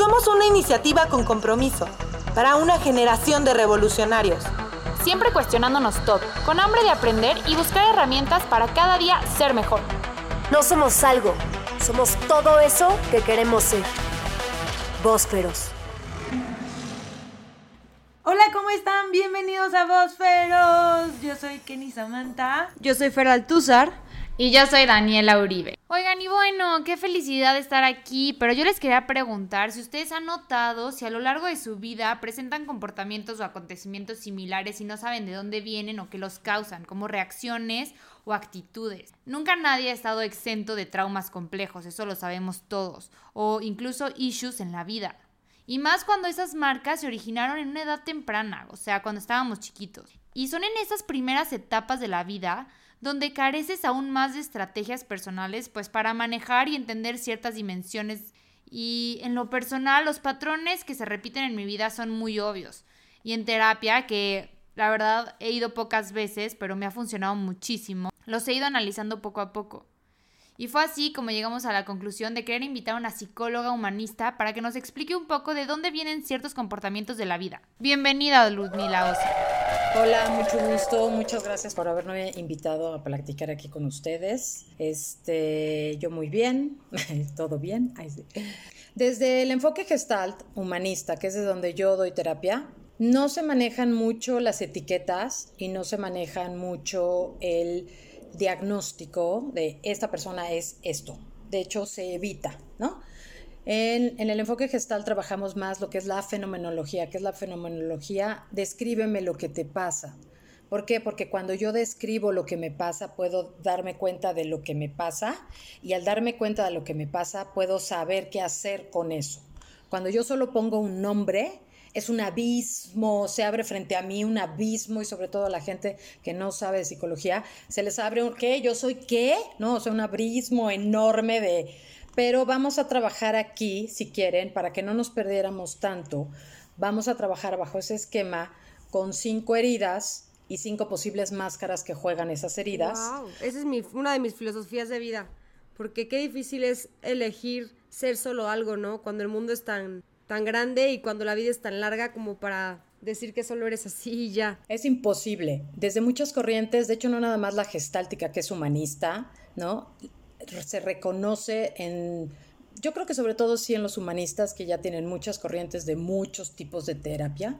Somos una iniciativa con compromiso para una generación de revolucionarios. Siempre cuestionándonos todo, con hambre de aprender y buscar herramientas para cada día ser mejor. No somos algo, somos todo eso que queremos ser. Vosferos. Hola, ¿cómo están? Bienvenidos a Vosferos. Yo soy Kenny Samantha. Yo soy Fer Altúzar. Y yo soy Daniela Uribe. Oigan, y bueno, qué felicidad estar aquí, pero yo les quería preguntar si ustedes han notado si a lo largo de su vida presentan comportamientos o acontecimientos similares y no saben de dónde vienen o qué los causan, como reacciones o actitudes. Nunca nadie ha estado exento de traumas complejos, eso lo sabemos todos, o incluso issues en la vida. Y más cuando esas marcas se originaron en una edad temprana, o sea, cuando estábamos chiquitos. Y son en esas primeras etapas de la vida donde careces aún más de estrategias personales, pues para manejar y entender ciertas dimensiones. Y en lo personal, los patrones que se repiten en mi vida son muy obvios. Y en terapia, que la verdad he ido pocas veces, pero me ha funcionado muchísimo, los he ido analizando poco a poco. Y fue así como llegamos a la conclusión de querer invitar a una psicóloga humanista para que nos explique un poco de dónde vienen ciertos comportamientos de la vida. Bienvenida, Ludmila Osa. Hola, mucho gusto, muchas gracias por haberme invitado a platicar aquí con ustedes. Este, yo muy bien, todo bien. Desde el enfoque gestalt humanista, que es de donde yo doy terapia, no se manejan mucho las etiquetas y no se manejan mucho el diagnóstico de esta persona es esto. De hecho, se evita, ¿no? En, el enfoque gestal trabajamos más lo que es la fenomenología. ¿Qué es la fenomenología? Descríbeme lo que te pasa. ¿Por qué? Porque cuando yo describo lo que me pasa, puedo darme cuenta de lo que me pasa y al darme cuenta de lo que me pasa, puedo saber qué hacer con eso. Cuando yo solo pongo un nombre, es un abismo, se abre frente a mí un abismo y sobre todo a la gente que no sabe de psicología, se les abre un ¿qué? ¿Yo soy qué? No, o sea, un abismo enorme de... Pero vamos a trabajar aquí, si quieren, para que no nos perdiéramos tanto, vamos a trabajar bajo ese esquema con cinco heridas y cinco posibles máscaras que juegan esas heridas. Wow, esa es mi, una de mis filosofías de vida, porque qué difícil es elegir ser solo algo, ¿no? Cuando el mundo es tan tan grande y cuando la vida es tan larga como para decir que solo eres así y ya. Es imposible. Desde muchas corrientes, de hecho no nada más la gestáltica que es humanista, ¿no? Se reconoce en yo creo que sobre todo sí en los humanistas que ya tienen muchas corrientes de muchos tipos de terapia,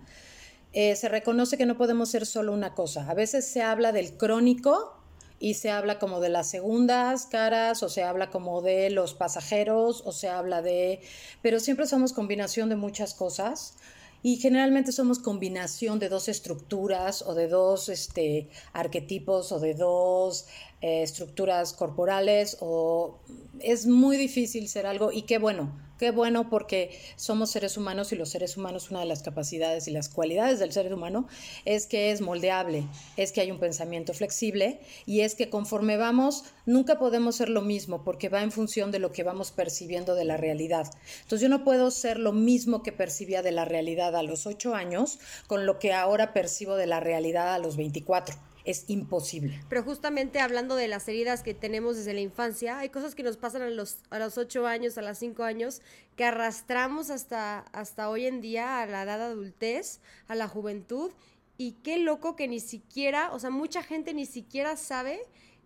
eh, se reconoce que no podemos ser solo una cosa. A veces se habla del crónico y se habla como de las segundas caras o se habla como de los pasajeros o se habla de... pero siempre somos combinación de muchas cosas y generalmente somos combinación de dos estructuras o de dos este, arquetipos o de dos eh, estructuras corporales o es muy difícil ser algo y qué bueno, qué bueno porque somos seres humanos y los seres humanos una de las capacidades y las cualidades del ser humano es que es moldeable, es que hay un pensamiento flexible y es que conforme vamos nunca podemos ser lo mismo porque va en función de lo que vamos percibiendo de la realidad. Entonces yo no puedo ser lo mismo que percibía de la realidad a los 8 años con lo que ahora percibo de la realidad a los 24 es imposible. Pero justamente hablando de las heridas que tenemos desde la infancia, hay cosas que nos pasan a los, a los 8 años, a los 5 años, que arrastramos hasta, hasta hoy en día, a la edad adultez, a la juventud. Y qué loco que ni siquiera, o sea, mucha gente ni siquiera sabe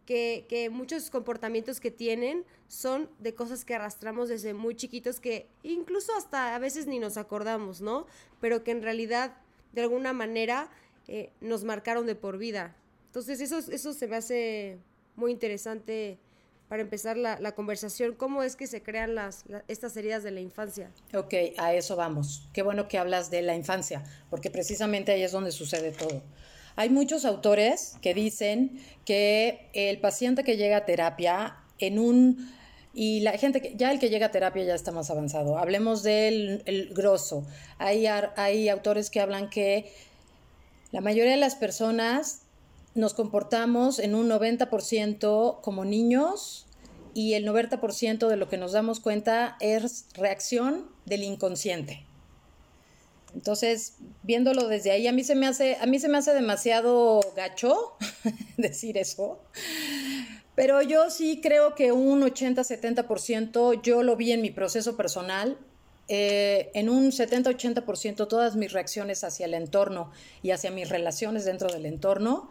que, que, muchos comportamientos que tienen son de cosas que arrastramos desde muy chiquitos que incluso hasta a veces ni nos acordamos, ¿no? Pero que en realidad de alguna manera eh, nos marcaron de por vida. Entonces eso, eso se me hace muy interesante para empezar la, conversación, cómo es que se crean las, estas heridas de la infancia. Ok, a eso vamos. Qué bueno que hablas de la infancia, porque precisamente ahí es donde sucede todo. Hay muchos autores que dicen que el paciente que llega a terapia en un... Y la gente, que, ya el que llega a terapia ya está más avanzado. Hablemos del el grosso. Hay, hay autores que hablan que la mayoría de las personas nos comportamos en un 90% como niños y el 90% de lo que nos damos cuenta es reacción del inconsciente. Entonces, viéndolo desde ahí, a mí se me hace, a mí se me hace demasiado gacho decir eso. Pero yo sí creo que un 80-70% yo lo vi en mi proceso personal eh, en un 70-80% todas mis reacciones hacia el entorno y hacia mis relaciones dentro del entorno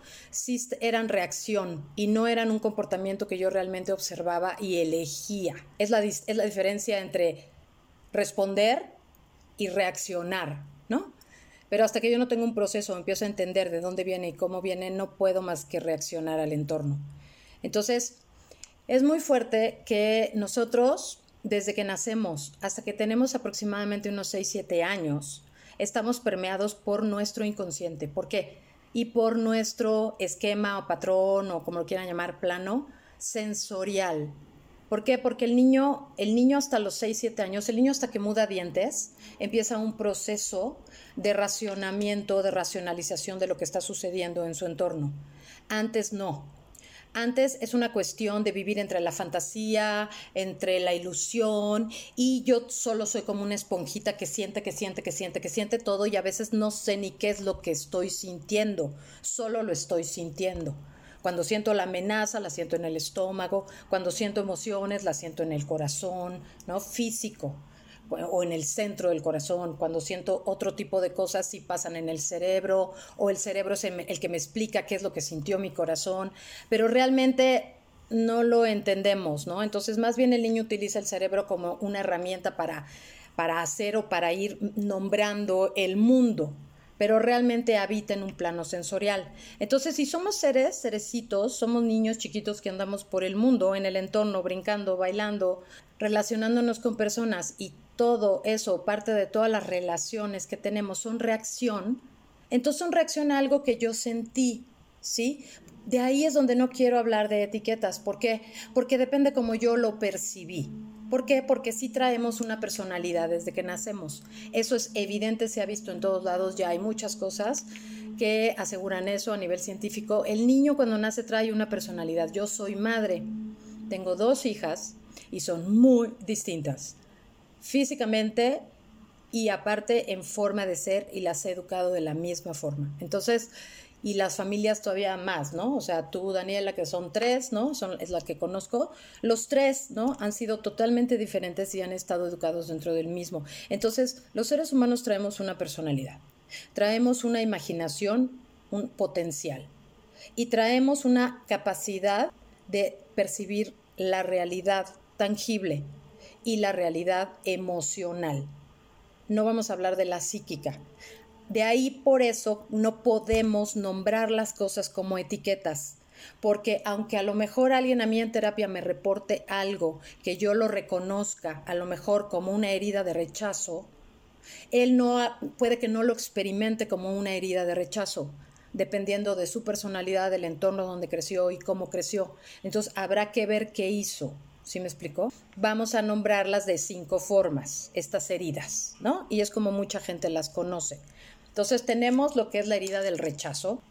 eran reacción y no eran un comportamiento que yo realmente observaba y elegía. Es la, es la diferencia entre responder y reaccionar, ¿no? Pero hasta que yo no tengo un proceso, empiezo a entender de dónde viene y cómo viene, no puedo más que reaccionar al entorno. Entonces, es muy fuerte que nosotros desde que nacemos hasta que tenemos aproximadamente unos 6, 7 años, estamos permeados por nuestro inconsciente. ¿Por qué? Y por nuestro esquema o patrón o como lo quieran llamar, plano sensorial. ¿Por qué? Porque el niño, el niño hasta los 6, 7 años, el niño hasta que muda dientes, empieza un proceso de racionamiento, de racionalización de lo que está sucediendo en su entorno. Antes no. Antes es una cuestión de vivir entre la fantasía, entre la ilusión y yo solo soy como una esponjita que siente, que siente, que siente, que siente todo y a veces no sé ni qué es lo que estoy sintiendo, solo lo estoy sintiendo. Cuando siento la amenaza, la siento en el estómago, cuando siento emociones, la siento en el corazón, ¿no? Físico o en el centro del corazón, cuando siento otro tipo de cosas si pasan en el cerebro o el cerebro es el que me explica qué es lo que sintió mi corazón, pero realmente no lo entendemos, ¿no? Entonces más bien el niño utiliza el cerebro como una herramienta para, para hacer o para ir nombrando el mundo, pero realmente habita en un plano sensorial. Entonces, si somos seres, cerecitos, somos niños chiquitos que andamos por el mundo, en el entorno, brincando, bailando, relacionándonos con personas y todo eso, parte de todas las relaciones que tenemos son reacción, entonces son reacción a algo que yo sentí, ¿sí? De ahí es donde no quiero hablar de etiquetas. ¿Por qué? Porque depende como yo lo percibí. ¿Por qué? Porque sí traemos una personalidad desde que nacemos. Eso es evidente, se ha visto en todos lados, ya hay muchas cosas que aseguran eso a nivel científico. El niño cuando nace trae una personalidad. Yo soy madre, tengo dos hijas y son muy distintas físicamente y aparte en forma de ser y las he educado de la misma forma. Entonces, y las familias todavía más, ¿no? O sea, tú, Daniela, que son tres, ¿no? Son, es la que conozco. Los tres, ¿no? Han sido totalmente diferentes y han estado educados dentro del mismo. Entonces, los seres humanos traemos una personalidad, traemos una imaginación, un potencial y traemos una capacidad de percibir la realidad tangible, y la realidad emocional. No vamos a hablar de la psíquica. De ahí por eso no podemos nombrar las cosas como etiquetas, porque aunque a lo mejor alguien a mí en terapia me reporte algo que yo lo reconozca, a lo mejor como una herida de rechazo, él no puede que no lo experimente como una herida de rechazo, dependiendo de su personalidad, del entorno donde creció y cómo creció. Entonces habrá que ver qué hizo. ¿Sí me explicó? Vamos a nombrarlas de cinco formas, estas heridas, ¿no? Y es como mucha gente las conoce. Entonces tenemos lo que es la herida del rechazo,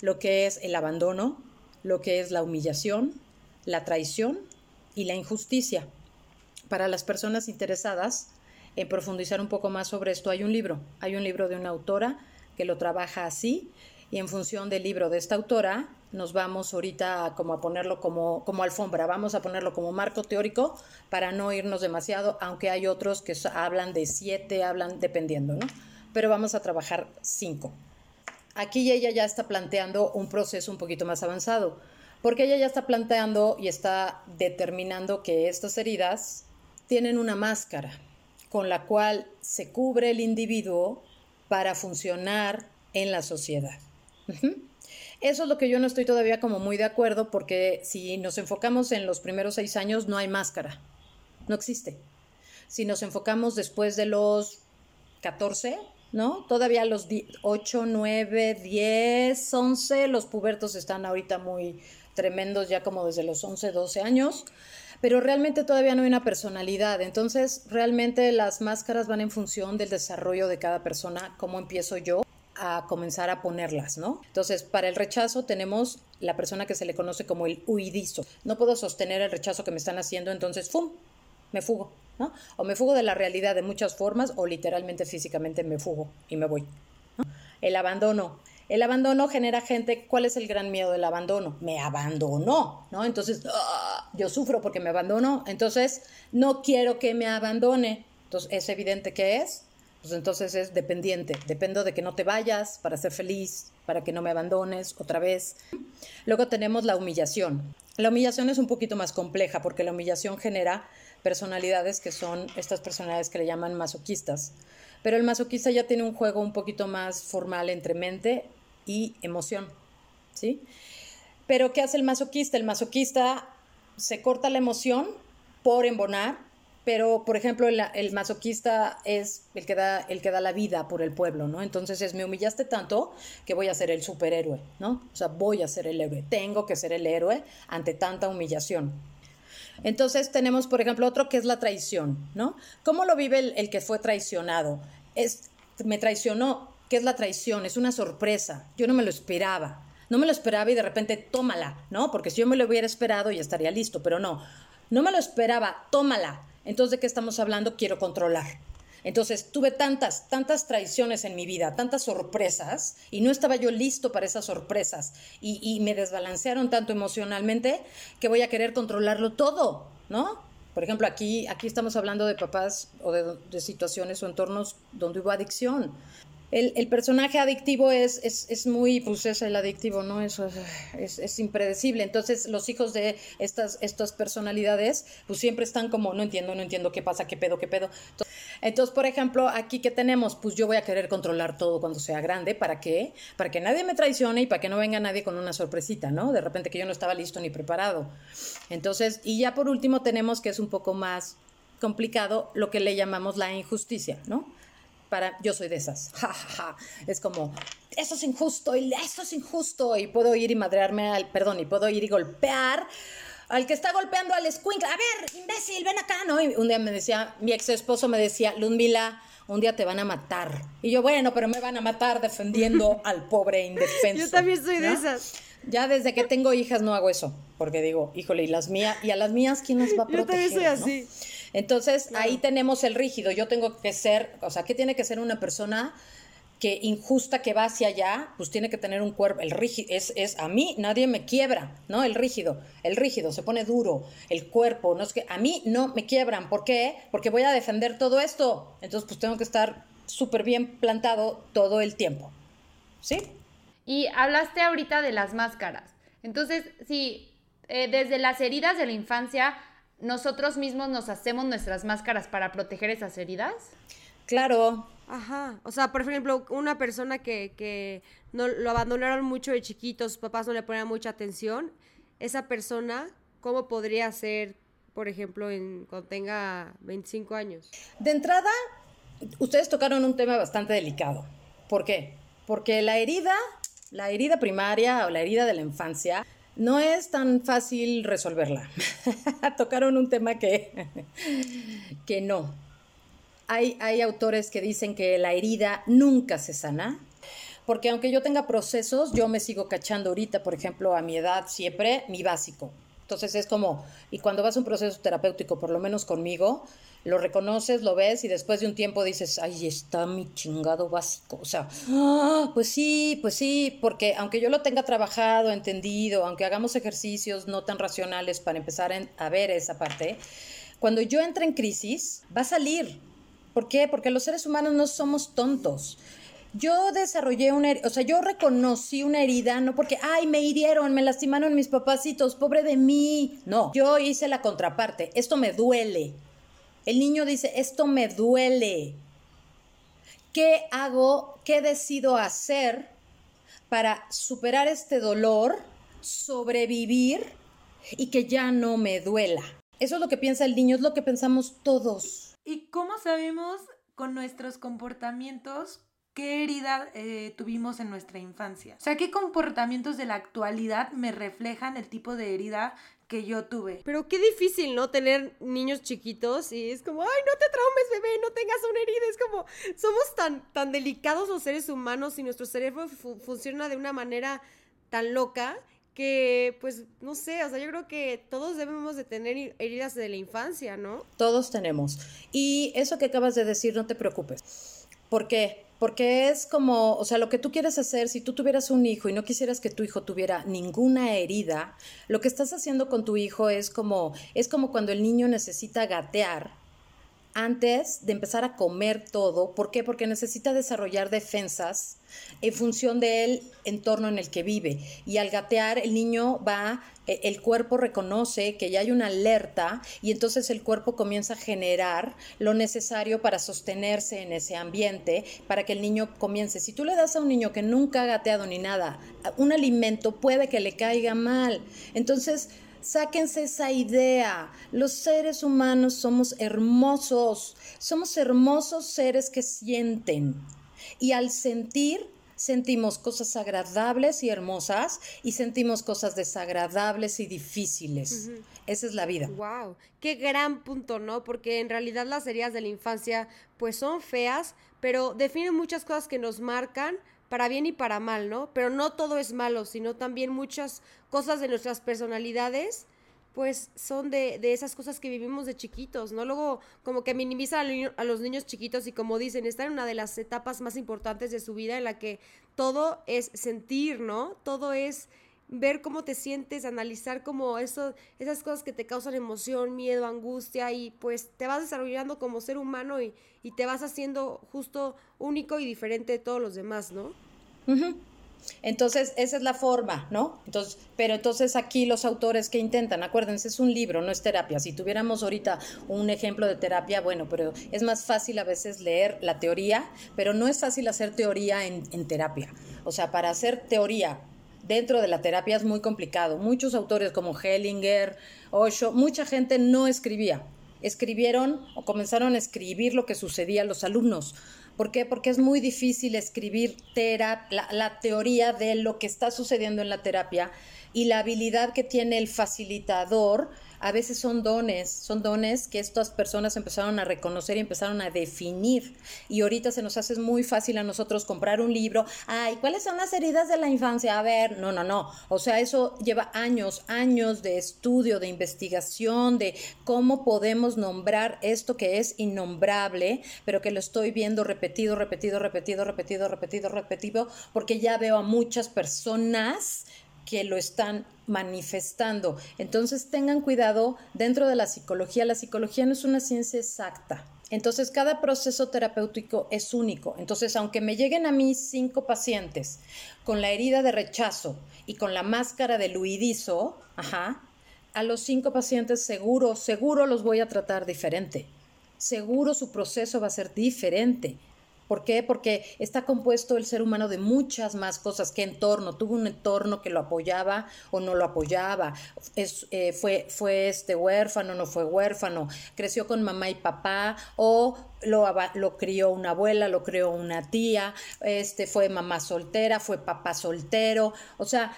lo que es el abandono, lo que es la humillación, la traición y la injusticia. Para las personas interesadas en profundizar un poco más sobre esto, hay un libro, hay un libro de una autora que lo trabaja así y en función del libro de esta autora nos vamos ahorita como a ponerlo como, como alfombra, vamos a ponerlo como marco teórico para no irnos demasiado, aunque hay otros que hablan de siete, hablan dependiendo, ¿no? Pero vamos a trabajar cinco. Aquí ella ya está planteando un proceso un poquito más avanzado, porque ella ya está planteando y está determinando que estas heridas tienen una máscara con la cual se cubre el individuo para funcionar en la sociedad. Eso es lo que yo no estoy todavía como muy de acuerdo porque si nos enfocamos en los primeros seis años no hay máscara, no existe. Si nos enfocamos después de los 14, ¿no? Todavía los 8, 9, 10, 11, los pubertos están ahorita muy tremendos ya como desde los 11, 12 años, pero realmente todavía no hay una personalidad. Entonces, realmente las máscaras van en función del desarrollo de cada persona, cómo empiezo yo a comenzar a ponerlas, ¿no? Entonces, para el rechazo tenemos la persona que se le conoce como el huidizo. No puedo sostener el rechazo que me están haciendo, entonces, ¡fum! Me fugo, ¿no? O me fugo de la realidad de muchas formas o literalmente físicamente me fugo y me voy. El abandono. El abandono genera gente, ¿cuál es el gran miedo del abandono? Me abandonó, ¿no? Entonces, ¡ah! yo sufro porque me abandonó, entonces no quiero que me abandone. Entonces, ¿es evidente que es? Pues entonces es dependiente. Dependo de que no te vayas para ser feliz, para que no me abandones otra vez. Luego tenemos la humillación. La humillación es un poquito más compleja porque la humillación genera personalidades que son estas personalidades que le llaman masoquistas. Pero el masoquista ya tiene un juego un poquito más formal entre mente y emoción, ¿sí? Pero ¿qué hace el masoquista? El masoquista se corta la emoción por embonar, pero por ejemplo el, el, masoquista es el que, da, el que da la vida por el pueblo, ¿no? Entonces es, me humillaste tanto que voy a ser el superhéroe, ¿no? O sea, voy a ser el héroe, tengo que ser el héroe ante tanta humillación. Entonces tenemos, por ejemplo, otro que es la traición, ¿no? ¿Cómo lo vive el, el que fue traicionado? Es, me traicionó, ¿qué es la traición? Es una sorpresa, yo no me lo esperaba, no me lo esperaba y de repente tómala, ¿no? Porque si yo me lo hubiera esperado ya estaría listo, pero no, no me lo esperaba, tómala. Entonces, ¿de qué estamos hablando? Quiero controlar. Entonces, tuve tantas, tantas traiciones en mi vida, tantas sorpresas, y no estaba yo listo para esas sorpresas, y, me desbalancearon tanto emocionalmente que voy a querer controlarlo todo, ¿no? Por ejemplo, aquí, aquí estamos hablando de papás o de situaciones o entornos donde hubo adicción. El, el, personaje adictivo es, es, es, muy, pues es el adictivo, ¿no? Eso es, es, impredecible. Entonces, los hijos de estas, estas personalidades, pues siempre están como, no entiendo, no entiendo qué pasa, qué pedo, qué pedo. Entonces, por ejemplo, aquí que tenemos, pues yo voy a querer controlar todo cuando sea grande. ¿Para qué? Para que nadie me traicione y para que no venga nadie con una sorpresita, ¿no? De repente que yo no estaba listo ni preparado. Entonces, y ya por último tenemos que es un poco más complicado lo que le llamamos la injusticia, ¿no? Para yo soy de esas. Ja, ja, ja. Es como eso es injusto y eso es injusto y puedo ir y madrearme al perdón y puedo ir y golpear al que está golpeando al escuincla. A ver, imbécil, ven acá, ¿no? Y un día me decía, mi ex esposo me decía, Ludmila, un día te van a matar. Y yo, bueno, pero me van a matar defendiendo al pobre indefenso. Yo también soy ¿no? de esas. Ya desde que tengo hijas no hago eso, porque digo, híjole, y las mías, y a las mías, ¿quién las va a proteger? Yo también soy así. ¿no? Entonces, claro. ahí tenemos el rígido. Yo tengo que ser, o sea, ¿qué tiene que ser una persona que injusta que va hacia allá? Pues tiene que tener un cuerpo, el rígido, es, es a mí nadie me quiebra, ¿no? El rígido, el rígido, se pone duro, el cuerpo, no es que a mí no me quiebran. ¿Por qué? Porque voy a defender todo esto. Entonces, pues tengo que estar súper bien plantado todo el tiempo. ¿Sí? Y hablaste ahorita de las máscaras. Entonces, si eh, desde las heridas de la infancia nosotros mismos nos hacemos nuestras máscaras para proteger esas heridas? Claro. Ajá. O sea, por ejemplo, una persona que, que no, lo abandonaron mucho de chiquitos, sus papás no le ponían mucha atención, esa persona, ¿cómo podría ser, por ejemplo, en, cuando tenga 25 años? De entrada, ustedes tocaron un tema bastante delicado. ¿Por qué? Porque la herida, la herida primaria o la herida de la infancia, no es tan fácil resolverla. Tocaron un tema que, que no. Hay, hay autores que dicen que la herida nunca se sana, porque aunque yo tenga procesos, yo me sigo cachando ahorita, por ejemplo, a mi edad siempre, mi básico. Entonces es como, y cuando vas a un proceso terapéutico, por lo menos conmigo, lo reconoces, lo ves y después de un tiempo dices, ay, está mi chingado básico. O sea, ah, pues sí, pues sí, porque aunque yo lo tenga trabajado, entendido, aunque hagamos ejercicios no tan racionales para empezar a ver esa parte, cuando yo entre en crisis, va a salir. ¿Por qué? Porque los seres humanos no somos tontos. Yo desarrollé una, o sea, yo reconocí una herida, no porque, ay, me hirieron, me lastimaron mis papacitos, pobre de mí. No, yo hice la contraparte, esto me duele. El niño dice, esto me duele. ¿Qué hago? ¿Qué decido hacer para superar este dolor, sobrevivir y que ya no me duela? Eso es lo que piensa el niño, es lo que pensamos todos. ¿Y cómo sabemos con nuestros comportamientos qué herida eh, tuvimos en nuestra infancia. O sea, qué comportamientos de la actualidad me reflejan el tipo de herida que yo tuve. Pero qué difícil, ¿no? Tener niños chiquitos y es como, ay, no te traumes, bebé, no tengas una herida. Es como, somos tan, tan delicados los seres humanos y nuestro cerebro fu funciona de una manera tan loca que, pues, no sé, o sea, yo creo que todos debemos de tener heridas de la infancia, ¿no? Todos tenemos. Y eso que acabas de decir, no te preocupes. ¿Por qué? Porque es como, o sea, lo que tú quieres hacer, si tú tuvieras un hijo y no quisieras que tu hijo tuviera ninguna herida, lo que estás haciendo con tu hijo es como, es como cuando el niño necesita gatear antes de empezar a comer todo. ¿Por qué? Porque necesita desarrollar defensas en función del entorno en el que vive. Y al gatear, el niño va, e, el cuerpo reconoce que ya hay una alerta y entonces el cuerpo comienza a generar lo necesario para sostenerse en ese ambiente, para que el niño comience. Si tú le das a un niño que nunca ha gateado ni nada, un alimento puede que le caiga mal. Entonces, Sáquense esa idea. Los seres humanos somos hermosos. Somos hermosos seres que sienten. Y al sentir, sentimos cosas agradables y hermosas y sentimos cosas desagradables y difíciles. Esa es la vida. Wow, qué gran punto, ¿no? Porque en realidad las heridas de la infancia pues son feas, pero definen muchas cosas que nos marcan para bien y para mal, ¿no? Pero no todo es malo, sino también muchas cosas de nuestras personalidades, pues son de, de esas cosas que vivimos de chiquitos, ¿no? Luego como que minimizan a, los niños chiquitos y como dicen, están en una de las etapas más importantes de su vida en la que todo es sentir, ¿no? Todo es ver cómo te sientes, analizar como eso, esas cosas que te causan emoción, miedo, angustia y pues te vas desarrollando como ser humano y, y te vas haciendo justo único y diferente de todos los demás, ¿no? Entonces, esa es la forma, ¿no? Entonces, pero entonces aquí los autores que intentan, acuérdense, es un libro, no es terapia. Si tuviéramos ahorita un ejemplo de terapia, bueno, pero es más fácil a veces leer la teoría, pero no es fácil hacer teoría en, en terapia. O sea, para hacer teoría dentro de la terapia es muy complicado. Muchos autores como Hellinger, Osho, mucha gente no escribía. Escribieron o comenzaron a escribir lo que sucedía a los alumnos. ¿Por qué? Porque es muy difícil escribir la, la teoría de lo que está sucediendo en la terapia y la habilidad que tiene el facilitador a veces son dones, son dones que estas personas empezaron a reconocer y empezaron a definir. Y ahorita se nos hace muy fácil a nosotros comprar un libro. Ay, ¿cuáles son las heridas de la infancia? A ver, no, no, no. O sea, eso lleva años, años de estudio, de investigación, de cómo podemos nombrar esto que es innombrable, pero que lo estoy viendo repetido, repetido, repetido, repetido, repetido, repetido, porque ya veo a muchas personas que lo están manifestando. Entonces tengan cuidado dentro de la psicología. La psicología no es una ciencia exacta. Entonces cada proceso terapéutico es único. Entonces aunque me lleguen a mí cinco pacientes con la herida de rechazo y con la máscara de luidizo, ajá, a los cinco pacientes seguro, seguro los voy a tratar diferente. Seguro su proceso va a ser diferente. ¿Por qué? Porque está compuesto el ser humano de muchas más cosas que entorno. Tuvo un entorno que lo apoyaba o no lo apoyaba. Es, eh, fue, fue este huérfano, no fue huérfano. Creció con mamá y papá o lo, lo crió una abuela, lo crió una tía. Este fue mamá soltera, fue papá soltero. O sea,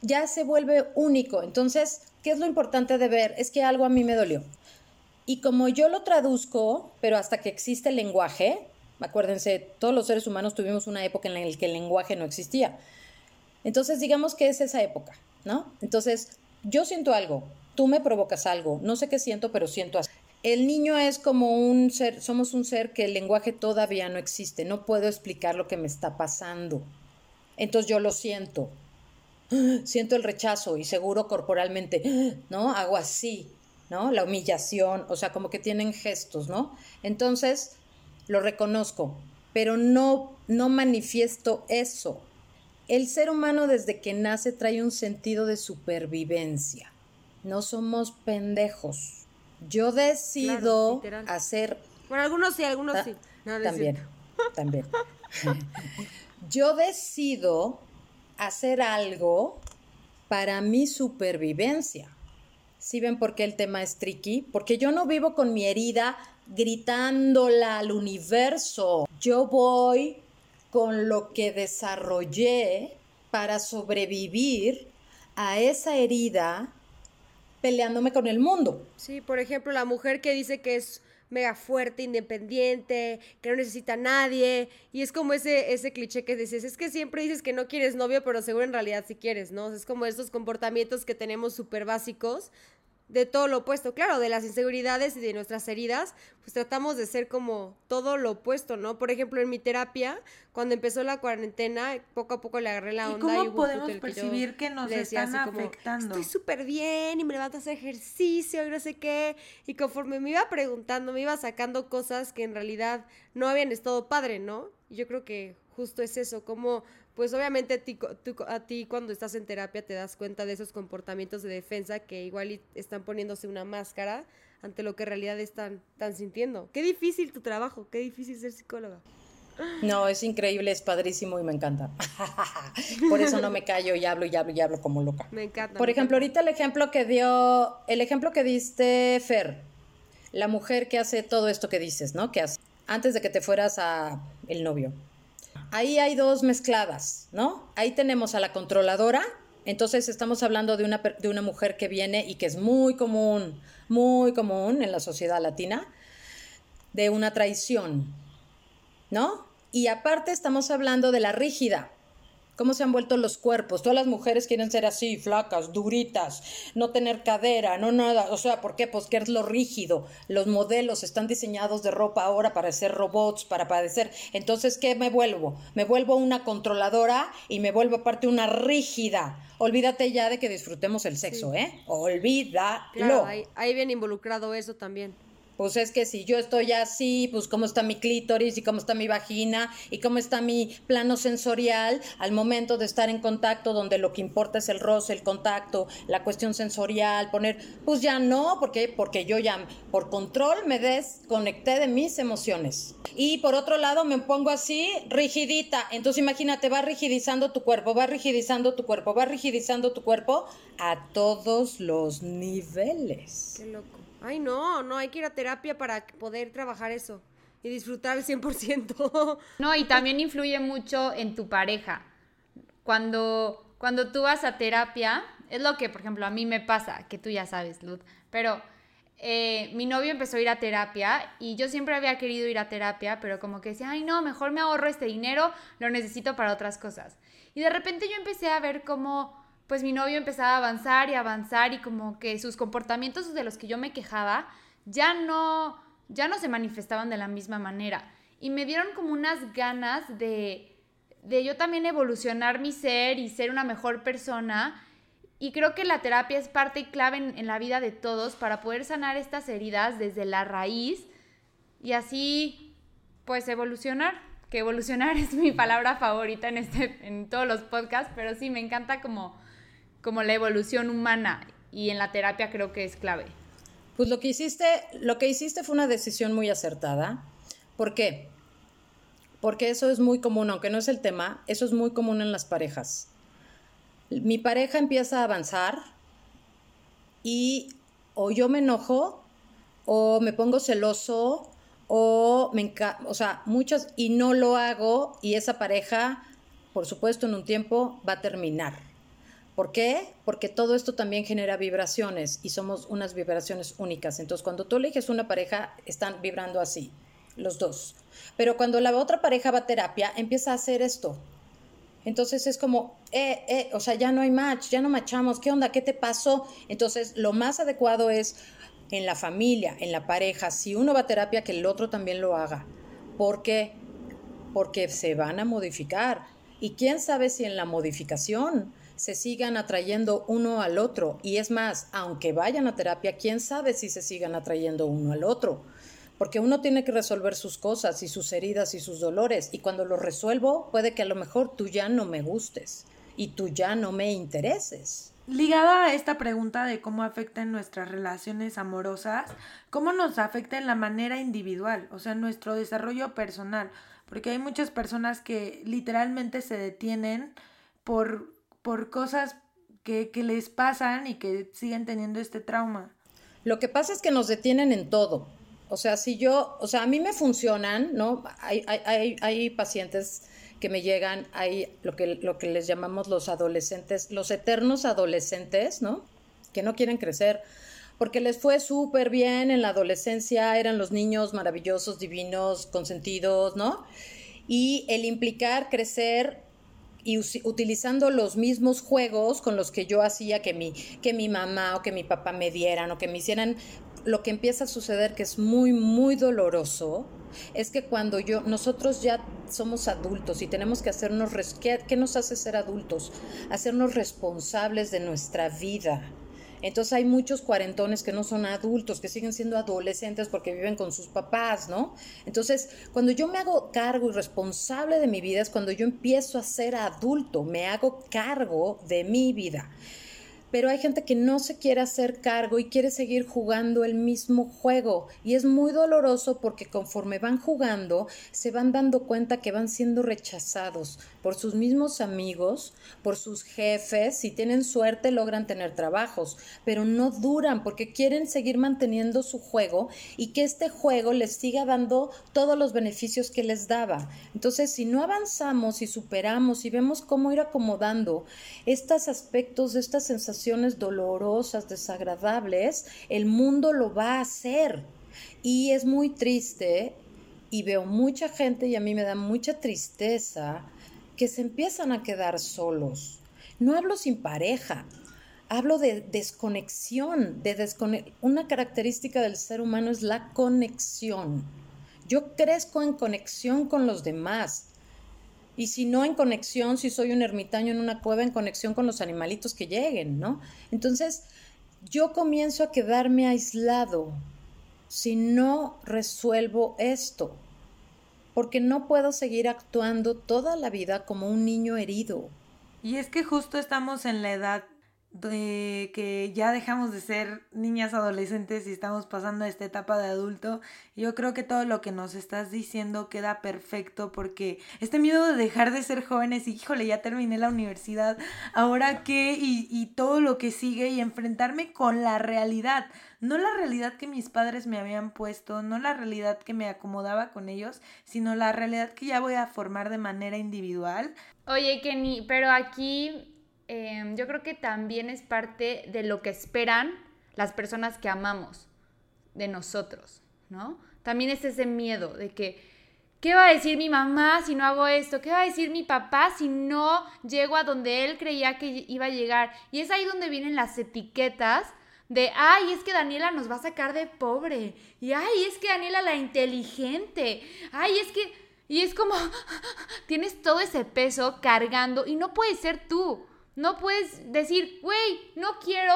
ya se vuelve único. Entonces, ¿qué es lo importante de ver? Es que algo a mí me dolió. Y como yo lo traduzco, pero hasta que existe el lenguaje, Acuérdense, todos los seres humanos tuvimos una época en la que el lenguaje no existía. Entonces, digamos que es esa época, ¿no? Entonces, yo siento algo, tú me provocas algo, no sé qué siento, pero siento así. El niño es como un ser, somos un ser que el lenguaje todavía no existe, no puedo explicar lo que me está pasando. Entonces yo lo siento. Siento el rechazo y seguro corporalmente, ¿no? Hago así, ¿no? La humillación, o sea, como que tienen gestos, ¿no? Entonces, lo reconozco, pero no, no manifiesto eso. El ser humano desde que nace trae un sentido de supervivencia. No somos pendejos. Yo decido hacer... Bueno, algunos sí, algunos sí. también, también. Yo decido hacer algo para mi supervivencia. ¿Sí ven por qué el tema es tricky? Porque yo no vivo con mi herida gritándola al universo. Yo voy con lo que desarrollé para sobrevivir a esa herida peleándome con el mundo. Sí, por ejemplo, la mujer que dice que es mega fuerte, independiente, que no necesita a nadie. Y es como ese, ese cliché que dices, es que siempre dices que no quieres novio, pero seguro en realidad sí quieres, ¿no? Es como esos comportamientos que tenemos súper básicos de todo lo opuesto, claro, de las inseguridades y de nuestras heridas, pues tratamos de ser como todo lo opuesto, ¿no? Por ejemplo, en mi terapia, cuando empezó la cuarentena, poco a poco le agarré la ¿Y onda. cómo hubo un punto podemos el percibir que nos están así como, afectando? Estoy súper bien y me levanto a hacer ejercicio y no sé qué. Y conforme me iba preguntando, me iba sacando cosas que en realidad no habían estado padre, ¿no? Y yo creo que justo es eso, como pues obviamente a ti, cu- tú- a ti cuando estás en terapia te das cuenta de esos comportamientos de defensa que igual están poniéndose una máscara ante lo que en realidad están, están sintiendo. Qué difícil tu trabajo, qué difícil ser psicóloga. No, es increíble, es padrísimo y me encanta. Por eso no me callo y hablo y hablo y hablo como loca. Me encanta. Por me ejemplo, encanta. ahorita el ejemplo que dio, el ejemplo que diste, Fer, la mujer que hace todo esto que dices, ¿no? Que hace antes de que te fueras a el novio. Ahí hay dos mezcladas, ¿no? Ahí tenemos a la controladora, entonces estamos hablando de una, de una mujer que viene y que es muy común, muy común en la sociedad latina, de una traición, ¿no? Y aparte estamos hablando de la rígida. ¿Cómo se han vuelto los cuerpos? Todas las mujeres quieren ser así, flacas, duritas, no tener cadera, no nada. O sea, ¿por qué? Pues que es lo rígido. Los modelos están diseñados de ropa ahora para ser robots, para padecer. Entonces, ¿qué me vuelvo? Me vuelvo una controladora y me vuelvo aparte una rígida. Olvídate ya de que disfrutemos el sexo, ¿eh? Olvídalo. Claro, ahí, ahí viene involucrado eso también. Pues es que si yo estoy así, pues cómo está mi clítoris y cómo está mi vagina y cómo está mi plano sensorial al momento de estar en contacto, donde lo que importa es el roce, el contacto, la cuestión sensorial, poner, pues ya no, porque porque yo ya por control me desconecté de mis emociones. Y por otro lado me pongo así rigidita, entonces imagínate, va rigidizando tu cuerpo, va rigidizando tu cuerpo, va rigidizando tu cuerpo a todos los niveles. Qué loco. Ay, no, no, hay que ir a terapia para poder trabajar eso y disfrutar al 100%. No, y también influye mucho en tu pareja. Cuando, cuando tú vas a terapia, es lo que, por ejemplo, a mí me pasa, que tú ya sabes, Luz, pero eh, mi novio empezó a ir a terapia y yo siempre había querido ir a terapia, pero como que decía, ay no, mejor me ahorro este dinero, lo necesito para otras cosas. Y de repente yo empecé a ver cómo, pues mi novio empezaba a avanzar y avanzar y como que sus comportamientos de los que yo me quejaba ya no, ya no se manifestaban de la misma manera. Y me dieron como unas ganas de, de yo también evolucionar mi ser y ser una mejor persona. Y creo que la terapia es parte clave en, en la vida de todos para poder sanar estas heridas desde la raíz y así, pues, evolucionar. Que evolucionar es mi palabra favorita en, este, en todos los podcasts, pero sí, me encanta como, como la evolución humana y en la terapia creo que es clave. Pues lo que hiciste, lo que hiciste fue una decisión muy acertada. ¿Por qué? Porque eso es muy común, aunque no es el tema, eso es muy común en las parejas. Mi pareja empieza a avanzar y o yo me enojo o me pongo celoso o me o sea, muchas y no lo hago y esa pareja, por supuesto, en un tiempo va a terminar. ¿Por qué? Porque todo esto también genera vibraciones y somos unas vibraciones únicas. Entonces, cuando tú eliges una pareja, están vibrando así, los dos. Pero cuando la otra pareja va a terapia, empieza a hacer esto. Entonces es como, eh, eh, o sea, ya no hay match, ya no machamos, ¿qué onda? ¿Qué te pasó? Entonces, lo más adecuado es en la familia, en la pareja, si uno va a terapia, que el otro también lo haga. ¿Por qué? Porque se van a modificar. Y quién sabe si en la modificación se sigan atrayendo uno al otro. Y es más, aunque vayan a terapia, quién sabe si se sigan atrayendo uno al otro. Porque uno tiene que resolver sus cosas y sus heridas y sus dolores. Y cuando lo resuelvo, puede que a lo mejor tú ya no me gustes y tú ya no me intereses. Ligada a esta pregunta de cómo afecta en nuestras relaciones amorosas, cómo nos afecta en la manera individual, o sea, nuestro desarrollo personal, porque hay muchas personas que literalmente se detienen por, por cosas que, que les pasan y que siguen teniendo este trauma. Lo que pasa es que nos detienen en todo. O sea, si yo, o sea, a mí me funcionan, ¿no? Hay, hay, hay, pacientes que me llegan, hay lo que, lo que les llamamos los adolescentes, los eternos adolescentes, ¿no? Que no quieren crecer, porque les fue súper bien en la adolescencia, eran los niños maravillosos, divinos, consentidos, ¿no? Y el implicar crecer y utilizando los mismos juegos con los que yo hacía que mi, que mi mamá o que mi papá me dieran o que me hicieran lo que empieza a suceder, que es muy, muy doloroso, es que cuando yo, nosotros ya somos adultos y tenemos que hacernos, ¿qué, ¿qué, nos hace ser adultos? Hacernos responsables de nuestra vida. Entonces hay muchos cuarentones que no son adultos, que siguen siendo adolescentes porque viven con sus papás, ¿no? Entonces, cuando yo me hago cargo y responsable de mi vida es cuando yo empiezo a ser adulto, me hago cargo de mi vida pero hay gente que no se quiere hacer cargo y quiere seguir jugando el mismo juego. Y es muy doloroso porque conforme van jugando, se van dando cuenta que van siendo rechazados por sus mismos amigos, por sus jefes. Si tienen suerte, logran tener trabajos, pero no duran porque quieren seguir manteniendo su juego y que este juego les siga dando todos los beneficios que les daba. Entonces, si no avanzamos y superamos y vemos cómo ir acomodando estos aspectos, estas sensaciones, dolorosas, desagradables, el mundo lo va a hacer. Y es muy triste y veo mucha gente y a mí me da mucha tristeza que se empiezan a quedar solos. No hablo sin pareja, hablo de desconexión, de una característica del ser humano es la conexión. Yo crezco en conexión con los demás. Y si no en conexión, si soy un ermitaño en una cueva, en conexión con los animalitos que lleguen, ¿no? Entonces, yo comienzo a quedarme aislado si no resuelvo esto, porque no puedo seguir actuando toda la vida como un niño herido. Y es que justo estamos en la edad de que ya dejamos de ser niñas adolescentes y estamos pasando a esta etapa de adulto. Yo creo que todo lo que nos estás diciendo queda perfecto porque este miedo de dejar de ser jóvenes y híjole, ya terminé la universidad, ahora qué y, y todo lo que sigue y enfrentarme con la realidad, no la realidad que mis padres me habían puesto, no la realidad que me acomodaba con ellos, sino la realidad que ya voy a formar de manera individual. Oye, Kenny, pero aquí Em, yo creo que también es parte de lo que esperan las personas que amamos de nosotros, ¿no? También es ese miedo de que, ¿qué va a decir mi mamá si no hago esto? ¿Qué va a decir mi papá si no llego a donde él creía que iba a llegar? Y es ahí donde vienen las etiquetas de, ay, es que Daniela nos va a sacar de pobre. Y ay, es que Daniela la inteligente. Ay, es que... Y es como, tienes todo ese peso cargando y no puedes ser tú. No puedes decir, güey, no quiero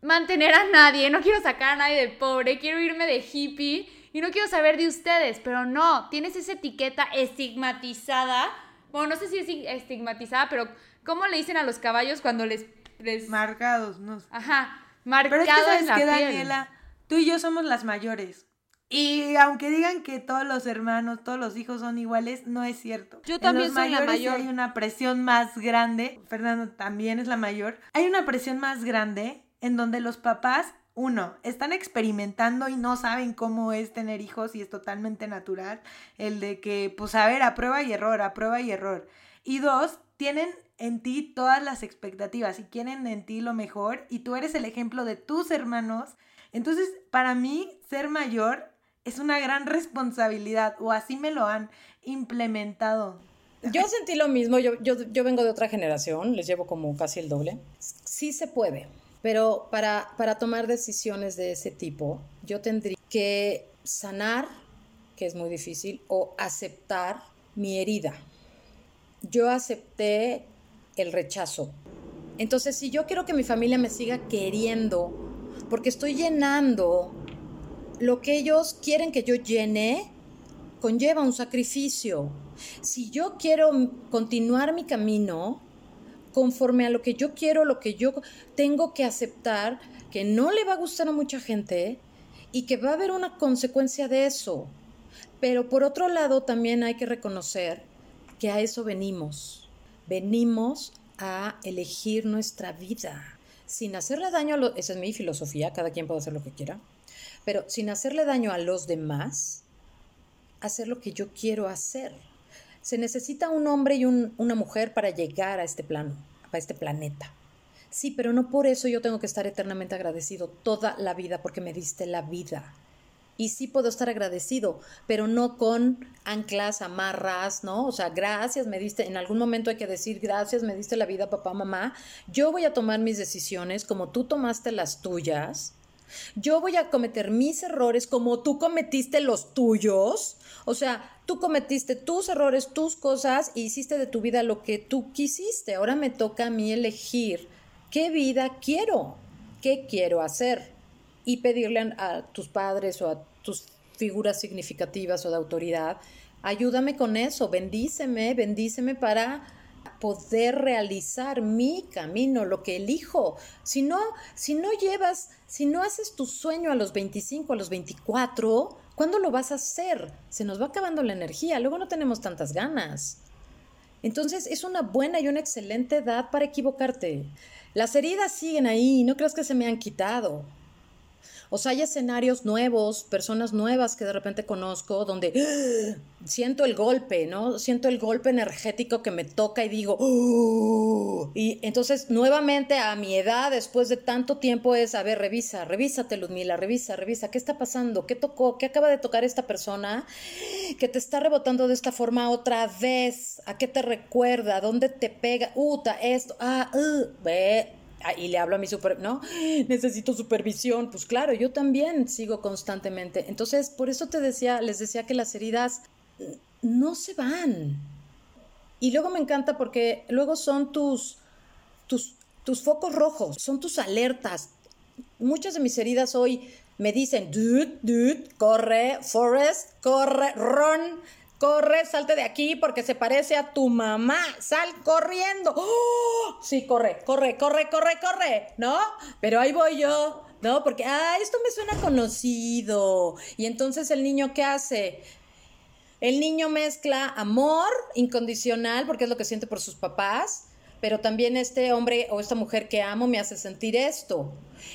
mantener a nadie, no quiero sacar a nadie de pobre, quiero irme de hippie y no quiero saber de ustedes, pero no, tienes esa etiqueta estigmatizada. Bueno, no sé si es estigmatizada, pero ¿cómo le dicen a los caballos cuando les... les... Marcados, no Ajá, marcados pero es que, Daniela? Tú y yo somos las mayores. Y aunque digan que todos los hermanos, todos los hijos son iguales, no es cierto. Yo también soy la mayor. Hay una presión más grande. Fernando también es la mayor. Hay una presión más grande en donde los papás, uno, están experimentando y no saben cómo es tener hijos y es totalmente natural. El de que, pues, a ver, a prueba y error, a prueba y error. Y dos, tienen en ti todas las expectativas y quieren en ti lo mejor y tú eres el ejemplo de tus hermanos. Entonces, para mí, ser mayor es una gran responsabilidad o así me lo han implementado. Yo sentí lo mismo, yo, yo, vengo de otra generación, les llevo como casi el doble. Sí se puede, pero para, para tomar decisiones de ese tipo, yo tendría que sanar, que es muy difícil, o aceptar mi herida. Yo acepté el rechazo. Entonces, si yo quiero que mi familia me siga queriendo, porque estoy llenando lo que ellos quieren que yo llene conlleva un sacrificio. Si yo quiero continuar mi camino conforme a lo que yo quiero, lo que yo tengo que aceptar, que no le va a gustar a mucha gente y que va a haber una consecuencia de eso. Pero por otro lado también hay que reconocer que a eso venimos. Venimos a elegir nuestra vida sin hacerle daño a lo, esa es mi filosofía, cada quien puede hacer lo que quiera pero sin hacerle daño a los demás, hacer lo que yo quiero hacer. Se necesita un hombre y una mujer para llegar a este plano, a este planeta. Sí, pero no por eso yo tengo que estar eternamente agradecido toda la vida porque me diste la vida. Y sí puedo estar agradecido, pero no con anclas, amarras, ¿no? O sea, gracias, me diste, en algún momento hay que decir gracias, me diste la vida, papá, mamá. Yo voy a tomar mis decisiones como tú tomaste las tuyas Yo voy a cometer mis errores como tú cometiste los tuyos. O sea, tú cometiste tus errores, tus cosas, y hiciste de tu vida lo que tú quisiste. Ahora me toca a mí elegir qué vida quiero, qué quiero hacer. Y pedirle a tus padres o a tus figuras significativas o de autoridad, ayúdame con eso, bendíceme, bendíceme para poder realizar mi camino, lo que elijo. Si no, si no llevas, si no haces tu sueño a los 25, a los 24, ¿cuándo lo vas a hacer? Se nos va acabando la energía, luego no tenemos tantas ganas. Entonces es una buena y una excelente edad para equivocarte. Las heridas siguen ahí, no creas que se me han quitado. O sea, hay escenarios nuevos, personas nuevas que de repente conozco, donde ¡ah! siento el golpe, ¿no? Siento el golpe energético que me toca y digo, ¡Oh!". y entonces nuevamente a mi edad, después de tanto tiempo, es, a ver, revisa, revísate, Luzmila, revisa, revisa, ¿qué está pasando? ¿Qué tocó? ¿Qué acaba de tocar esta persona que te está rebotando de esta forma otra vez? ¿A qué te recuerda? ¿Dónde te pega? Uta, esto, ah, uh, ve y le hablo a mi super, ¿no? Necesito supervisión. Pues claro, yo también sigo constantemente. Entonces, por eso te decía, les decía que las heridas no se van. Y luego me encanta porque luego son tus, tus, tus focos rojos, son tus alertas. Muchas de mis heridas hoy me dicen, dude, dude, corre, Forrest, corre, run corre, salte de aquí porque se parece a tu mamá, sal corriendo. ¡Oh! Sí, corre, corre, corre, corre, corre, ¿no? Pero ahí voy yo, ¿no? Porque, ah, esto me suena conocido. Y entonces el niño, ¿qué hace? El niño mezcla amor incondicional, porque es lo que siente por sus papás, pero también este hombre o esta mujer que amo me hace sentir esto.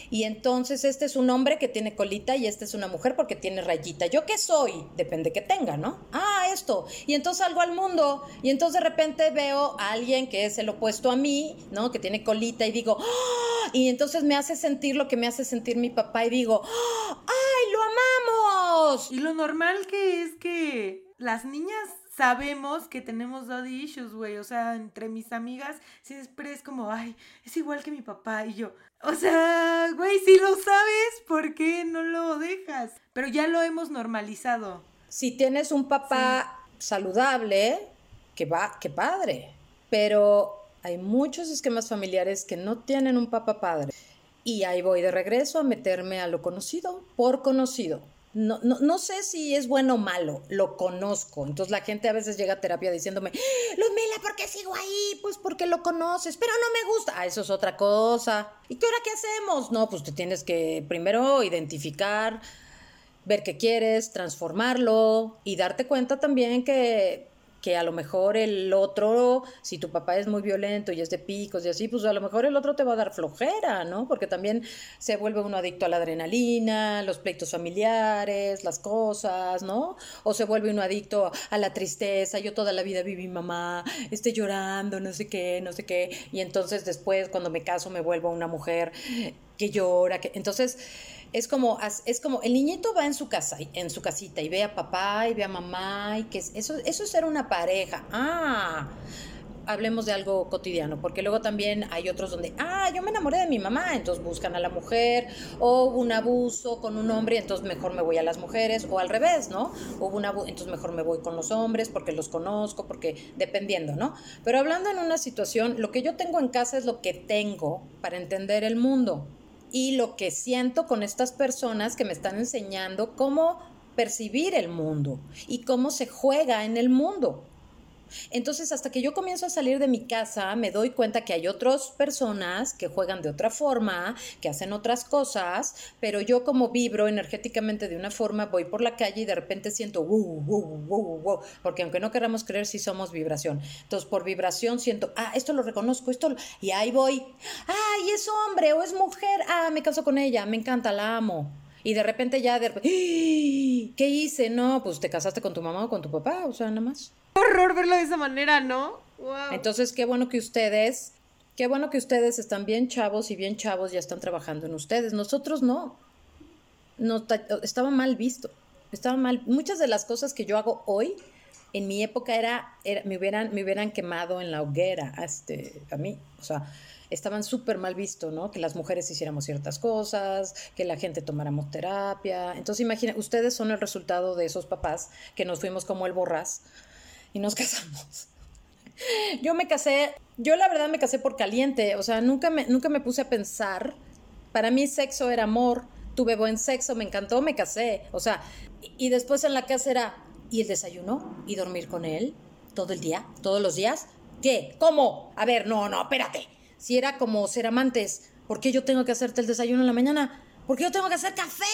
Y entonces este es un hombre que tiene colita y esta es una mujer porque tiene rayita. ¿Yo qué soy? Depende que tenga, ¿no? Ah, esto. Y entonces salgo al mundo y entonces de repente veo a alguien que es el opuesto a mí, ¿no? Que tiene colita y digo, ¡Ah! y entonces me hace sentir lo que me hace sentir mi papá y digo, ¡Ah! ¡ay, lo amamos! Y lo normal que es que las niñas sabemos que tenemos daddy issues, güey. O sea, entre mis amigas siempre es como, ay, es igual que mi papá. Y yo, o sea, güey, si lo sabes, ¿por qué no lo dejas? Pero ya lo hemos normalizado. Si tienes un papá saludable, que va, qué padre. Pero hay muchos esquemas familiares que no tienen un papá padre. Y ahí voy de regreso a meterme a lo conocido, por conocido no, no, no, sé si es bueno o malo, lo conozco. Entonces la gente a veces llega a terapia diciéndome, Luzmila, ¿por qué sigo ahí? Pues porque lo conoces, pero no me gusta. Ah, eso es otra cosa. ¿Y qué hora qué hacemos? No, pues te tienes que primero identificar, ver qué quieres, transformarlo y darte cuenta también que que a lo mejor el otro, si tu papá es muy violento y es de picos y así, pues a lo mejor el otro te va a dar flojera, ¿no? Porque también se vuelve uno adicto a la adrenalina, los pleitos familiares, las cosas, ¿no? O se vuelve uno adicto a la tristeza, yo toda la vida viví mamá, estoy llorando, no sé qué, no sé qué, y entonces después cuando me caso me vuelvo una mujer que llora, que entonces es como, es como el niñito va en su casa, en su casita y ve a papá y ve a mamá y que eso, eso es ser una pareja. Ah, hablemos de algo cotidiano, porque luego también hay otros donde, ah, yo me enamoré de mi mamá, entonces buscan a la mujer, o hubo un abuso con un hombre, entonces mejor me voy a las mujeres, o al revés, ¿no? Hubo un abuso, entonces mejor me voy con los hombres porque los conozco, porque dependiendo, ¿no? Pero hablando en una situación, lo que yo tengo en casa es lo que tengo para entender el mundo y lo que siento con estas personas que me están enseñando cómo percibir el mundo y cómo se juega en el mundo. Entonces, hasta que yo comienzo a salir de mi casa, me doy cuenta que hay otras personas que juegan de otra forma, que hacen otras cosas, pero yo como vibro energéticamente de una forma, voy por la calle y de repente siento, wow, wow, wow, wow, porque aunque no queramos creer, si somos vibración. Entonces, por vibración siento, ah, esto lo reconozco, esto, y ahí voy, ay, es hombre o es mujer, ah, me caso con ella, me encanta, la amo. Y de repente ya, de ¡Ah! ¿qué hice? No, pues te casaste con tu mamá o con tu papá, o sea, nada más horror verlo de esa manera, ¿no? Entonces, qué bueno que ustedes, qué bueno que ustedes están bien chavos y bien chavos ya están trabajando en ustedes. Nosotros no. no estaba mal visto. Estaba mal. Muchas de las cosas que yo hago hoy en mi época era, me, hubieran, me hubieran quemado en la hoguera, este, a mí, o sea, estaban súper mal visto, ¿no? Que las mujeres hiciéramos ciertas cosas, que la gente tomáramos terapia. Entonces, imaginen, ustedes son el resultado de esos papás que nos fuimos como el borras y nos casamos. Yo me casé, yo la verdad me casé por caliente, o sea, nunca me, nunca me puse a pensar. Para mí sexo era amor, tuve buen sexo, me encantó, me casé. O sea, y después en la casa era, ¿y el desayuno? ¿Y dormir con él? ¿Todo el día? ¿Todos los días? ¿Qué? ¿Cómo? A ver, no, no, espérate. Si era como ser amantes, ¿por qué yo tengo que hacerte el desayuno en la mañana? ¿Por qué yo tengo que hacer café?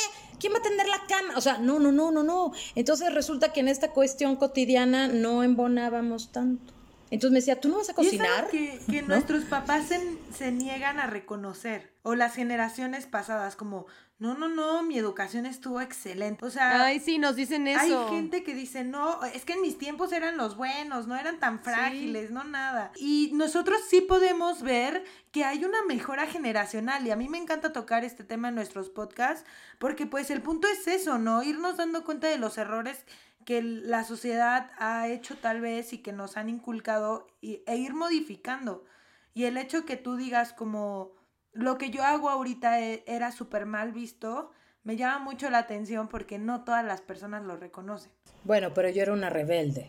¿Quién va a tender la cama? O sea, no, no, no, no, no. Entonces resulta que en esta cuestión cotidiana no embonábamos tanto. Entonces me decía, ¿tú no vas a cocinar? que, que nuestros papás se, se, niegan a reconocer. O las generaciones pasadas, como, no, no, no, mi educación estuvo excelente. O sea, ay, sí, nos dicen eso. Hay gente que dice, no, es que en mis tiempos eran los buenos, no eran tan frágiles, no nada. Y nosotros sí podemos ver que hay una mejora generacional. Y a mí me encanta tocar este tema en nuestros podcasts, porque pues el punto es eso, ¿no? Irnos dando cuenta de los errores que la sociedad ha hecho tal vez y que nos han inculcado e ir modificando. Y el hecho que tú digas como lo que yo hago ahorita e, era súper mal visto, me llama mucho la atención porque no todas las personas lo reconocen. Bueno, pero yo era una rebelde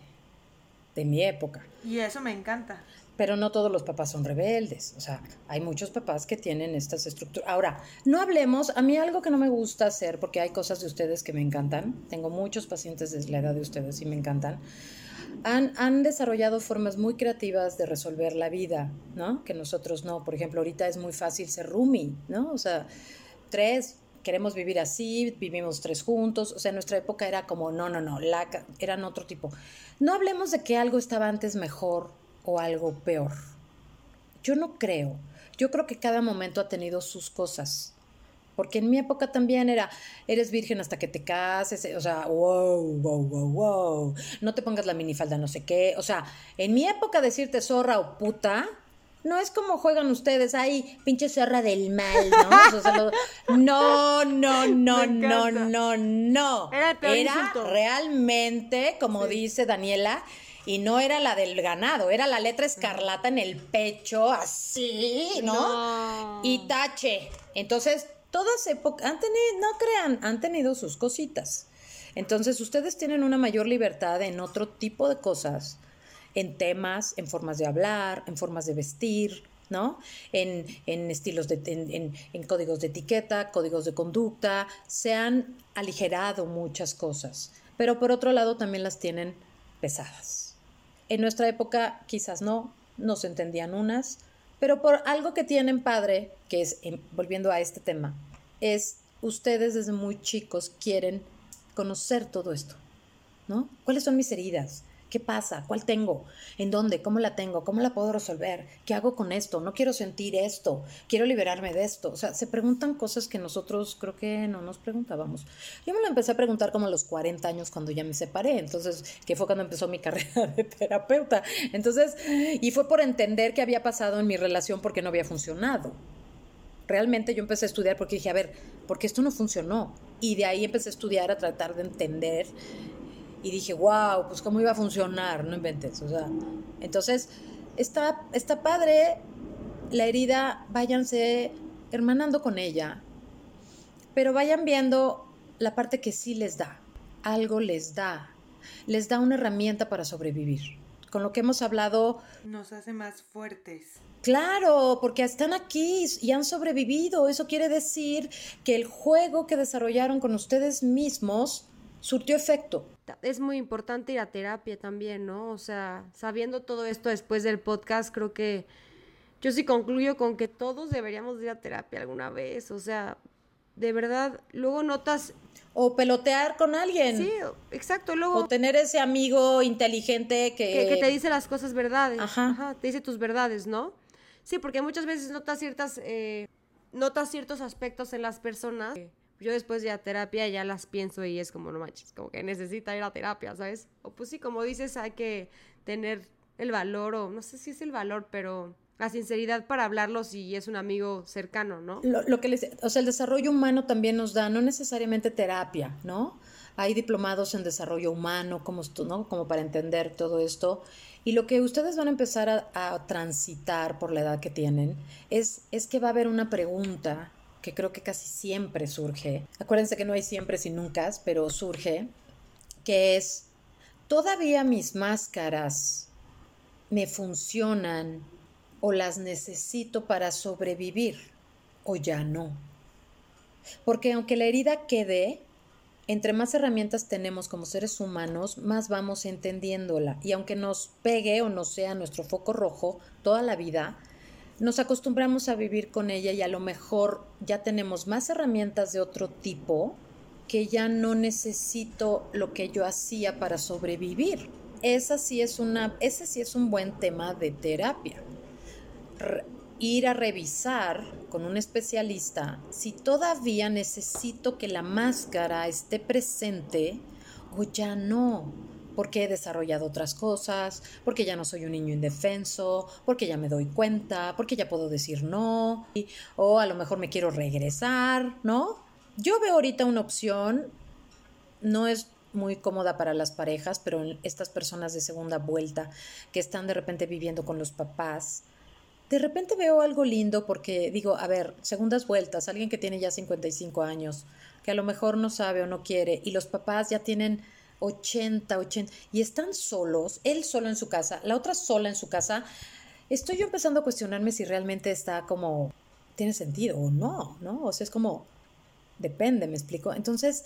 de mi época. Y eso me encanta. Pero no todos los papás son rebeldes. O sea, hay muchos papás que tienen estas estructuras. Ahora, no hablemos, a mí algo que no me gusta hacer, porque hay cosas de ustedes que me encantan. Tengo muchos pacientes de la edad de ustedes y me encantan han, desarrollado formas muy creativas de resolver la vida, ¿no? Que nosotros no. Por ejemplo, ahorita es muy fácil ser roomie, ¿no? O sea, tres, queremos vivir así, vivimos tres juntos. O sea, nuestra época era como, no, no, no, la, eran otro tipo. No hablemos de que algo estaba antes mejor o algo peor. Yo no creo. Yo creo que cada momento ha tenido sus cosas. Porque en mi época también era, eres virgen hasta que te cases, o sea, wow, wow, wow, wow, no te pongas la minifalda no sé qué, o sea, en mi época decirte zorra o puta, no es como juegan ustedes ahí, pinche zorra del mal, ¿no? no, no, no, no, no, no. Era, era realmente, como dice Daniela, y no era la del ganado, era la letra escarlata en el pecho, así, ¿no? no. Y tache. Entonces, todas épocas, han tenido, no crean, han tenido sus cositas. Entonces, ustedes tienen una mayor libertad en otro tipo de cosas, en temas, en formas de hablar, en formas de vestir, ¿no? En, estilos de, en, en, códigos de etiqueta, códigos de conducta, se han aligerado muchas cosas, pero por otro lado también las tienen pesadas. En nuestra época quizás no, no se entendían unas, pero por algo que tienen padre, que es, em, volviendo a este tema, es ustedes desde muy chicos quieren conocer todo esto, ¿no? ¿Cuáles son mis heridas? ¿Qué pasa? ¿Cuál tengo? ¿En dónde? ¿Cómo la tengo? ¿Cómo la puedo resolver? ¿Qué hago con esto? No quiero sentir esto. Quiero liberarme de esto. O sea, se preguntan cosas que nosotros creo que no nos preguntábamos. Yo me lo empecé a preguntar como a los 40 años cuando ya me separé. Entonces, que fue cuando empezó mi carrera de terapeuta. Entonces, y fue por entender qué había pasado en mi relación porque no había funcionado. Realmente yo empecé a estudiar porque dije, a ver, porque esto no funcionó. Y de ahí empecé a estudiar, a tratar de entender y dije, wow, pues cómo iba a funcionar, no inventes, o sea, entonces está, está padre la herida, váyanse hermanando con ella, pero vayan viendo la parte que sí les da, algo les da, les da una herramienta para sobrevivir. Con lo que hemos hablado... Nos hace más fuertes. Claro, porque están aquí y han sobrevivido. Eso quiere decir que el juego que desarrollaron con ustedes mismos surtió efecto. Es muy importante ir a terapia también, ¿no? O sea, sabiendo todo esto después del podcast, creo que yo sí concluyo con que todos deberíamos ir a terapia alguna vez. O sea, de verdad, luego notas... O pelotear con alguien. Sí, exacto. Luego... O tener ese amigo inteligente que... Que, te dice las cosas verdades. Ajá. Te dice tus verdades, ¿no? Sí, porque muchas veces notas ciertas... Eh, notas ciertos aspectos en las personas yo después de la terapia ya las pienso y es como, no manches, como que necesita ir a terapia, ¿sabes? O pues sí, como dices, hay que tener el valor, o no sé si es el valor, pero la sinceridad para hablarlo si es un amigo cercano, ¿no? Lo, que les, o sea, el desarrollo humano también nos da, no necesariamente terapia, ¿no? hay diplomados en desarrollo humano, como, ¿no? como para entender todo esto. Y lo que ustedes van a empezar a, a, transitar por la edad que tienen es, es que va a haber una pregunta que creo que casi siempre surge. Acuérdense que no hay siempre sin nunca, pero surge, que es, ¿todavía mis máscaras me funcionan o las necesito para sobrevivir o ya no? Porque aunque la herida quede, entre más herramientas tenemos como seres humanos, más vamos entendiéndola. Y aunque nos pegue o no sea nuestro foco rojo toda la vida, nos acostumbramos a vivir con ella y a lo mejor ya tenemos más herramientas de otro tipo que ya no necesito lo que yo hacía para sobrevivir. Esa sí es una, ese sí es un buen tema de terapia. Ir a revisar con un especialista si todavía necesito que la máscara esté presente o ya no porque he desarrollado otras cosas, porque ya no soy un niño indefenso, porque ya me doy cuenta, porque ya puedo decir no, o a lo mejor me quiero regresar, ¿no? Yo veo ahorita una opción, no es muy cómoda para las parejas, pero estas personas de segunda vuelta que están de repente viviendo con los papás, de repente veo algo lindo porque digo, a ver, segundas vueltas, alguien que tiene ya 55 años, que a lo mejor no sabe o no quiere, y los papás ya tienen 80, 80, y están solos, él solo en su casa, la otra sola en su casa, estoy yo empezando a cuestionarme si realmente está como, tiene sentido o no, ¿no? O sea, es como, depende, me explico. Entonces,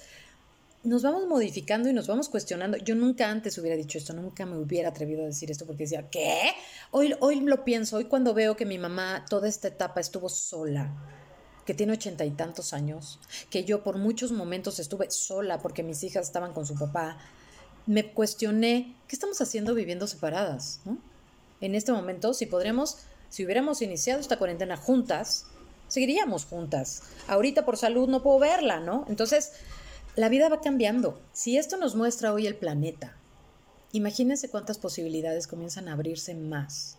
nos vamos modificando y nos vamos cuestionando. Yo nunca antes hubiera dicho esto, nunca me hubiera atrevido a decir esto porque decía, ¿qué? Hoy, hoy lo pienso, hoy cuando veo que mi mamá toda esta etapa estuvo sola, que tiene ochenta y tantos años, que yo por muchos momentos estuve sola porque mis hijas estaban con su papá, me cuestioné, ¿qué estamos haciendo viviendo separadas? En este momento, si podríamos, si hubiéramos iniciado esta cuarentena juntas, seguiríamos juntas. Ahorita por salud no puedo verla, ¿no? Entonces, la vida va cambiando. Si esto nos muestra hoy el planeta, imagínense cuántas posibilidades comienzan a abrirse más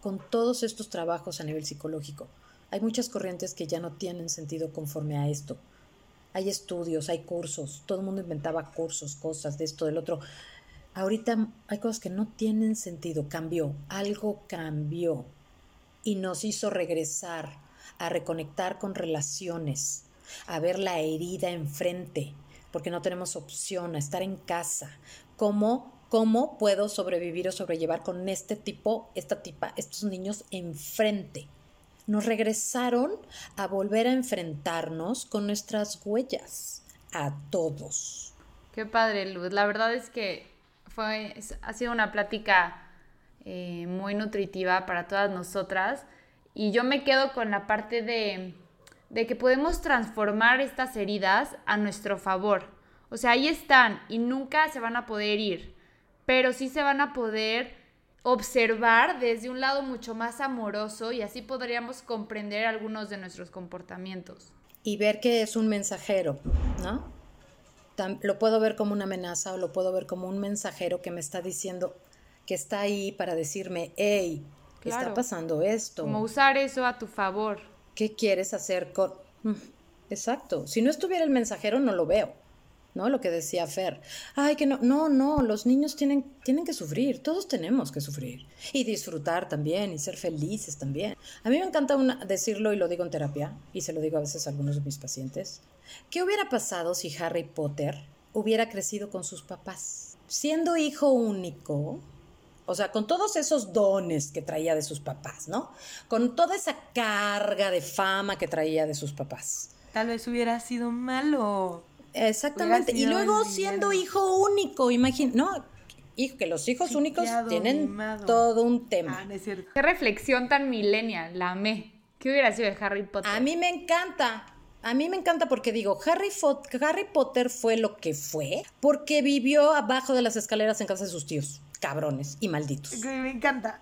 con todos estos trabajos a nivel psicológico. Hay muchas corrientes que ya no tienen sentido conforme a esto. Hay estudios, hay cursos, todo el mundo inventaba cursos, cosas de esto, del otro. Ahorita hay cosas que no tienen sentido, cambió, algo cambió y nos hizo regresar a reconectar con relaciones, a ver la herida enfrente, porque no tenemos opción, a estar en casa. ¿Cómo, cómo puedo sobrevivir o sobrellevar con este tipo, esta tipa, estos niños enfrente? Nos regresaron a volver a enfrentarnos con nuestras huellas, a todos. Qué padre, Luz. La verdad es que fue, ha sido una plática eh, muy nutritiva para todas nosotras y yo me quedo con la parte de, de que podemos transformar estas heridas a nuestro favor. O sea, ahí están y nunca se van a poder ir, pero sí se van a poder observar desde un lado mucho más amoroso y así podríamos comprender algunos de nuestros comportamientos. Y ver que es un mensajero, ¿no? Lo puedo ver como una amenaza o lo puedo ver como un mensajero que me está diciendo que está ahí para decirme, hey, está pasando esto. Como usar eso a tu favor. ¿Qué quieres hacer con...? Mm, exacto. Si no estuviera el mensajero, no lo veo. ¿No? Lo que decía Fer. Ay, que no, no, no, los niños tienen, tienen que sufrir, todos tenemos que sufrir. Y disfrutar también, y ser felices también. A mí me encanta decirlo y lo digo en terapia, y se lo digo a veces a algunos de mis pacientes. ¿Qué hubiera pasado si Harry Potter hubiera crecido con sus papás? Siendo hijo único, o sea, con todos esos dones que traía de sus papás, ¿no? Con toda esa carga de fama que traía de sus papás. Tal vez hubiera sido malo. Exactamente. Y luego siendo hijo único, imagínate, no, hijo, que los hijos únicos tienen todo un tema. Ah, no es cierto. Qué reflexión tan millennial, la amé. ¿Qué hubiera sido de Harry Potter? A mí me encanta. A mí me encanta porque digo, Harry, Harry Potter fue lo que fue porque vivió abajo de las escaleras en casa de sus tíos, cabrones y malditos. Me encanta.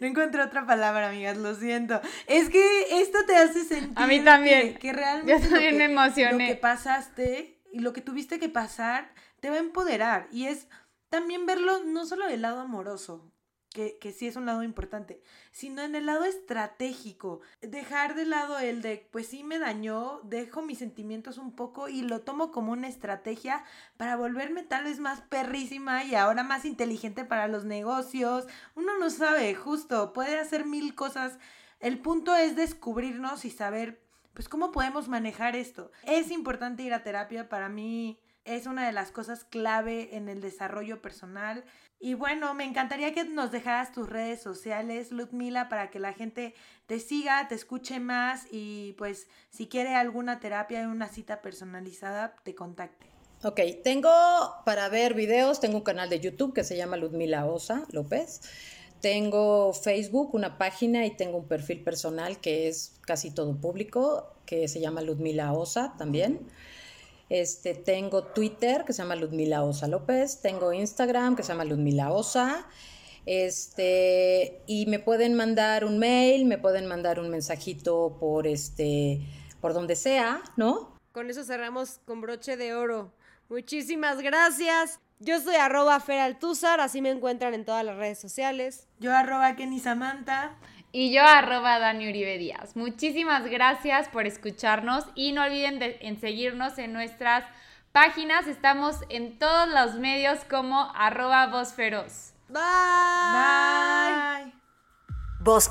No encuentro otra palabra, amigas, lo siento. Es que esto te hace sentir. A mí también. Que, realmente. Yo también me emocioné. Lo que pasaste y lo que tuviste que pasar te va a empoderar. Y es también verlo no solo del lado amoroso. Que, que, sí es un lado importante, sino en el lado estratégico. Dejar de lado el de, pues sí me dañó, dejo mis sentimientos un poco y lo tomo como una estrategia para volverme tal vez más perrísima y ahora más inteligente para los negocios. Uno no sabe, justo, puede hacer mil cosas. El punto es descubrirnos y saber, pues, cómo podemos manejar esto. Es importante ir a terapia para mí es una de las cosas clave en el desarrollo personal. Y bueno, me encantaría que nos dejaras tus redes sociales, Ludmila, para que la gente te siga, te escuche más y pues si quiere alguna terapia, una cita personalizada, te contacte. Ok, tengo para ver videos, tengo un canal de YouTube que se llama Ludmila Osa López. Tengo Facebook, una página y tengo un perfil personal que es casi todo público, que se llama Ludmila Osa también. Este, tengo Twitter, que se llama Ludmila Osa López. Tengo Instagram, que se llama Ludmila Osa. Este, y me pueden mandar un mail, me pueden mandar un mensajito por, este, por donde sea, ¿no? Con eso cerramos con broche de oro. Muchísimas gracias. Yo soy arroba Feraltúzar, así me encuentran en todas las redes sociales. Yo arroba Kenny Samantha. Y yo arroba Dani Uribe Díaz. Muchísimas gracias por escucharnos y no olviden de, en seguirnos en nuestras páginas. Estamos en todos los medios como arroba Voz Bye. Bye. Voz